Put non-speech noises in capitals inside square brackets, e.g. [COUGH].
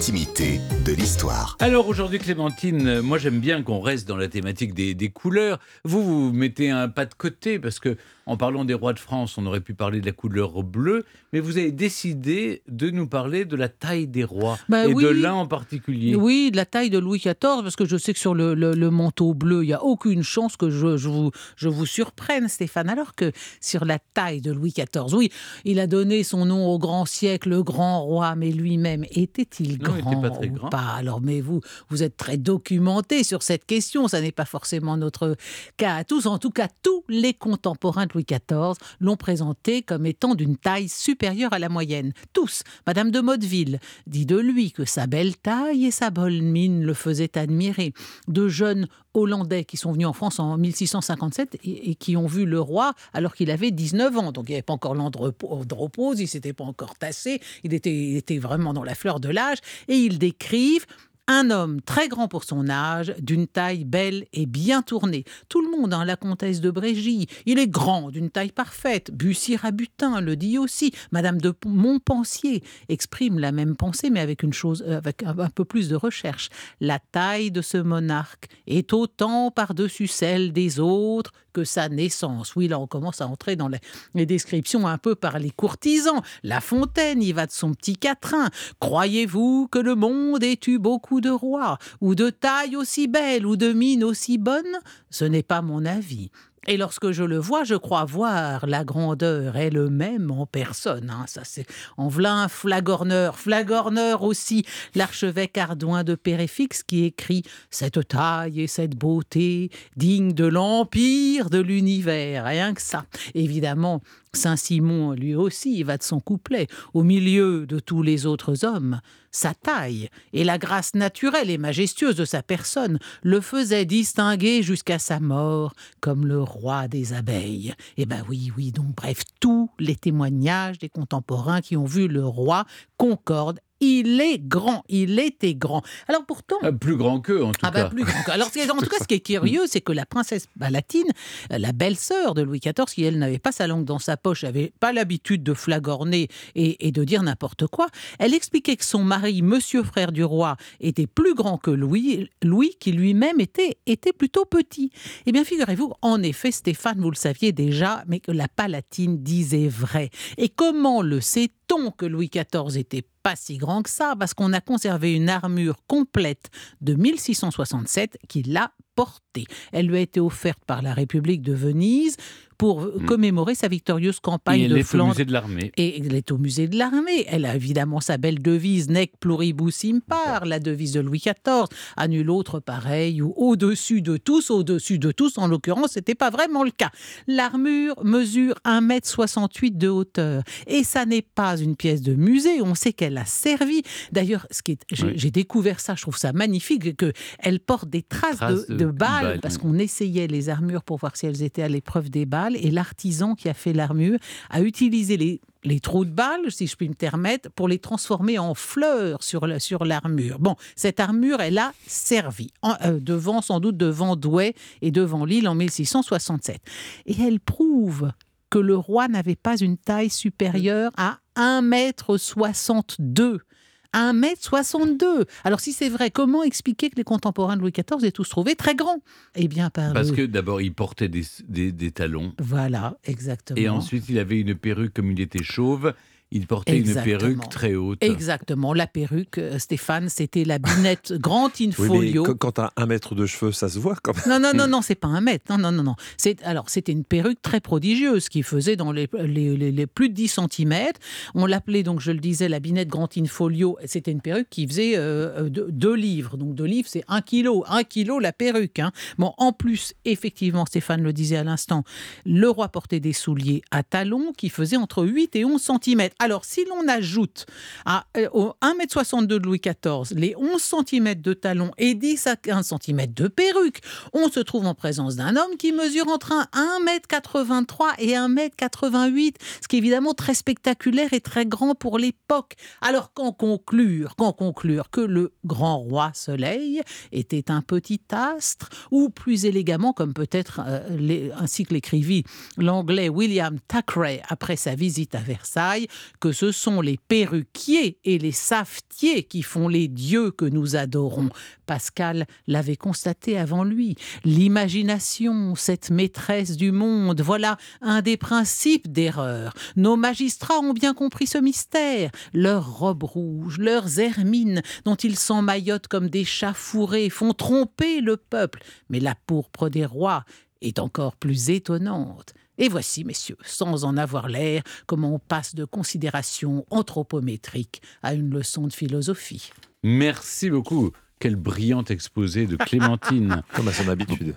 l'intimité de l'histoire. Alors aujourd'hui, Clémentine, euh, moi j'aime bien qu'on reste dans la thématique des, des couleurs. Vous, vous mettez un pas de côté parce que en parlant des rois de France, on aurait pu parler de la couleur bleue, mais vous avez décidé de nous parler de la taille des rois Bah et oui. de l'un en particulier. Oui, de la taille de Louis XIV, parce que je sais que sur le, le- le manteau bleu, il n'y a aucune chance que je, je vous, je vous surprenne, Stéphane. Alors que sur la taille de Louis XIV, oui, il a donné son nom au grand siècle, le grand roi, mais lui-même, était-il Non, grand était pas très ou grand. pas Alors, mais vous, vous êtes très documenté sur cette question, ça n'est pas forcément notre cas à tous. En tout cas, tous les contemporains de Louis XIV l'ont présenté comme étant d'une taille supérieure à la moyenne. Tous. Madame de Motteville dit de lui que sa belle taille et sa bonne mine le faisaient admirer. De jeunes Hollandais qui sont venus en France en 1657 et, qui ont vu le roi alors qu'il avait 19 ans. Donc il n'y avait pas encore l'andropause, il s'était pas encore tassé, il était, il était vraiment dans la fleur de l'âge. Et ils décrivent un homme très grand pour son âge, d'une taille belle et bien tournée. Tout le monde, hein, la comtesse de Brégy, il est grand, d'une taille parfaite. Bussy Rabutin le dit aussi. Madame de Montpensier exprime la même pensée, mais avec une chose, euh, avec un, peu plus de recherche. La taille de ce monarque est autant par-dessus celle des autres que sa naissance. Oui, là, on commence à entrer dans les, les descriptions un peu par les courtisans. La Fontaine y va de son petit quatrain. Croyez-vous que le monde ait eu beaucoup de rois, ou de taille aussi belle, ou de mine aussi bonne Ce n'est pas mon avis. Et lorsque je le vois, je crois voir la grandeur elle-même en personne. hein. Ça, c'est en v'là un flagorneur. Flagorneur aussi, l'archevêque Ardouin de Péréfixe qui écrit Cette taille et cette beauté digne de l'empire de l'univers. Rien que ça. Évidemment, Saint-Simon, lui aussi, va de son couplet. Au milieu de tous les autres hommes, sa taille et la grâce naturelle et majestueuse de sa personne le faisaient distinguer jusqu'à sa mort comme le roi des abeilles. Eh ben oui, oui, donc bref, tous les témoignages des contemporains qui ont vu le roi concordent. Il est grand, il était grand. Alors pourtant, Ah, plus grand qu'eux en tout ah bah cas. plus grand que- Alors, en tout cas, ce qui est curieux, c'est que la princesse palatine, euh, la belle-sœur de Louis XIV, qui elle n'avait pas sa langue dans sa poche, n'avait pas l'habitude de flagorner et, et de dire n'importe quoi, elle expliquait que son mari, monsieur frère du roi, était plus grand que Louis, Louis qui lui-même était, était plutôt petit. Eh bien, figurez-vous, en effet, Stéphane, vous le saviez déjà, mais que la palatine disait vrai. Et comment le sait-on que Louis XIV était pas si grand que ça, parce qu'on a conservé une armure complète de 1667 qu'il a portée. Elle lui a été offerte par la République de Venise pour Mm. commémorer sa victorieuse Et campagne elle de est au Flandre. musée de l'armée. Et elle est au musée de l'armée. Elle a évidemment sa belle devise Nec pluribus impar, la devise de Louis XIV. À nul autre pareil, ou au-dessus de tous, au-dessus de tous, en l'occurrence, c'était pas vraiment le cas. L'armure mesure 1m68 de hauteur. Et ça n'est pas une pièce de musée. On sait qu'elle a servi. D'ailleurs, ce qui est- j'ai Oui. j'ai découvert ça, je trouve ça magnifique, que elle porte des traces, Traces de, de de balles, balles, parce oui. qu'on essayait les armures pour voir si elles étaient à l'épreuve des balles. Et l'artisan qui a fait l'armure a utilisé les, trous de balles, si je puis me permettre, pour les transformer en fleurs sur la- sur l'armure. Bon, cette armure, elle a servi, euh, devant, sans doute devant Douai et devant Lille en 1667. Et elle prouve que le roi n'avait pas une taille supérieure à 1m62. 1m62 Alors si c'est vrai, comment expliquer que les contemporains de Louis XIV aient tous trouvé très grands Eh bien par Parce le- que d'abord, il portait des, des- des talons. Voilà, exactement. Et ensuite, il avait une perruque comme il était chauve. Il portait Exactement. une perruque très haute. Exactement, la perruque, euh, Stéphane, c'était la binette [LAUGHS] grand Oui, infolio. quand- quand t'as un mètre de cheveux, ça se voit quand même. Non, non, non, non, c'est pas un mètre. Non, non, non, non. C'est alors c'était une perruque très prodigieuse qui faisait dans les, les, les- les plus de 10 cm. On l'appelait donc, je le disais, la binette grand infolio. C'était une perruque qui faisait euh, deux, deux livres. Donc deux livres, c'est un kilo, un kilo la perruque. hein. Bon, en plus, effectivement, Stéphane le disait à l'instant, le roi portait des souliers à talons qui faisaient entre 8 et 11 cm. Alors, si l'on ajoute à, euh, au 1m62 de Louis XIV les 11 cm de talons et 10 à 15 cm de perruque, on se trouve en présence d'un homme qui mesure entre un 1m83 et 1m88, ce qui est évidemment très spectaculaire et très grand pour l'époque. Alors qu'en conclure, qu'en conclure que le grand roi Soleil était un petit astre, ou plus élégamment, comme peut-être euh, ainsi que l'écrivit l'anglais William Thackeray après sa visite à Versailles, que ce sont les perruquiers et les savetiers qui font les dieux que nous adorons. Pascal l'avait constaté avant lui. L'imagination, cette maîtresse du monde, voilà un des principes d'erreur. Nos magistrats ont bien compris ce mystère. Leurs robes rouges, leurs hermines, dont ils s'emmaillotent comme des chats fourrés, font tromper le peuple. Mais la pourpre des rois est encore plus étonnante. Et voici, messieurs, sans en avoir l'air, comment on passe de considérations anthropométriques à une leçon de philosophie. Merci beaucoup. Quel brillant exposé de Clémentine. [LAUGHS] Comme à son habitude.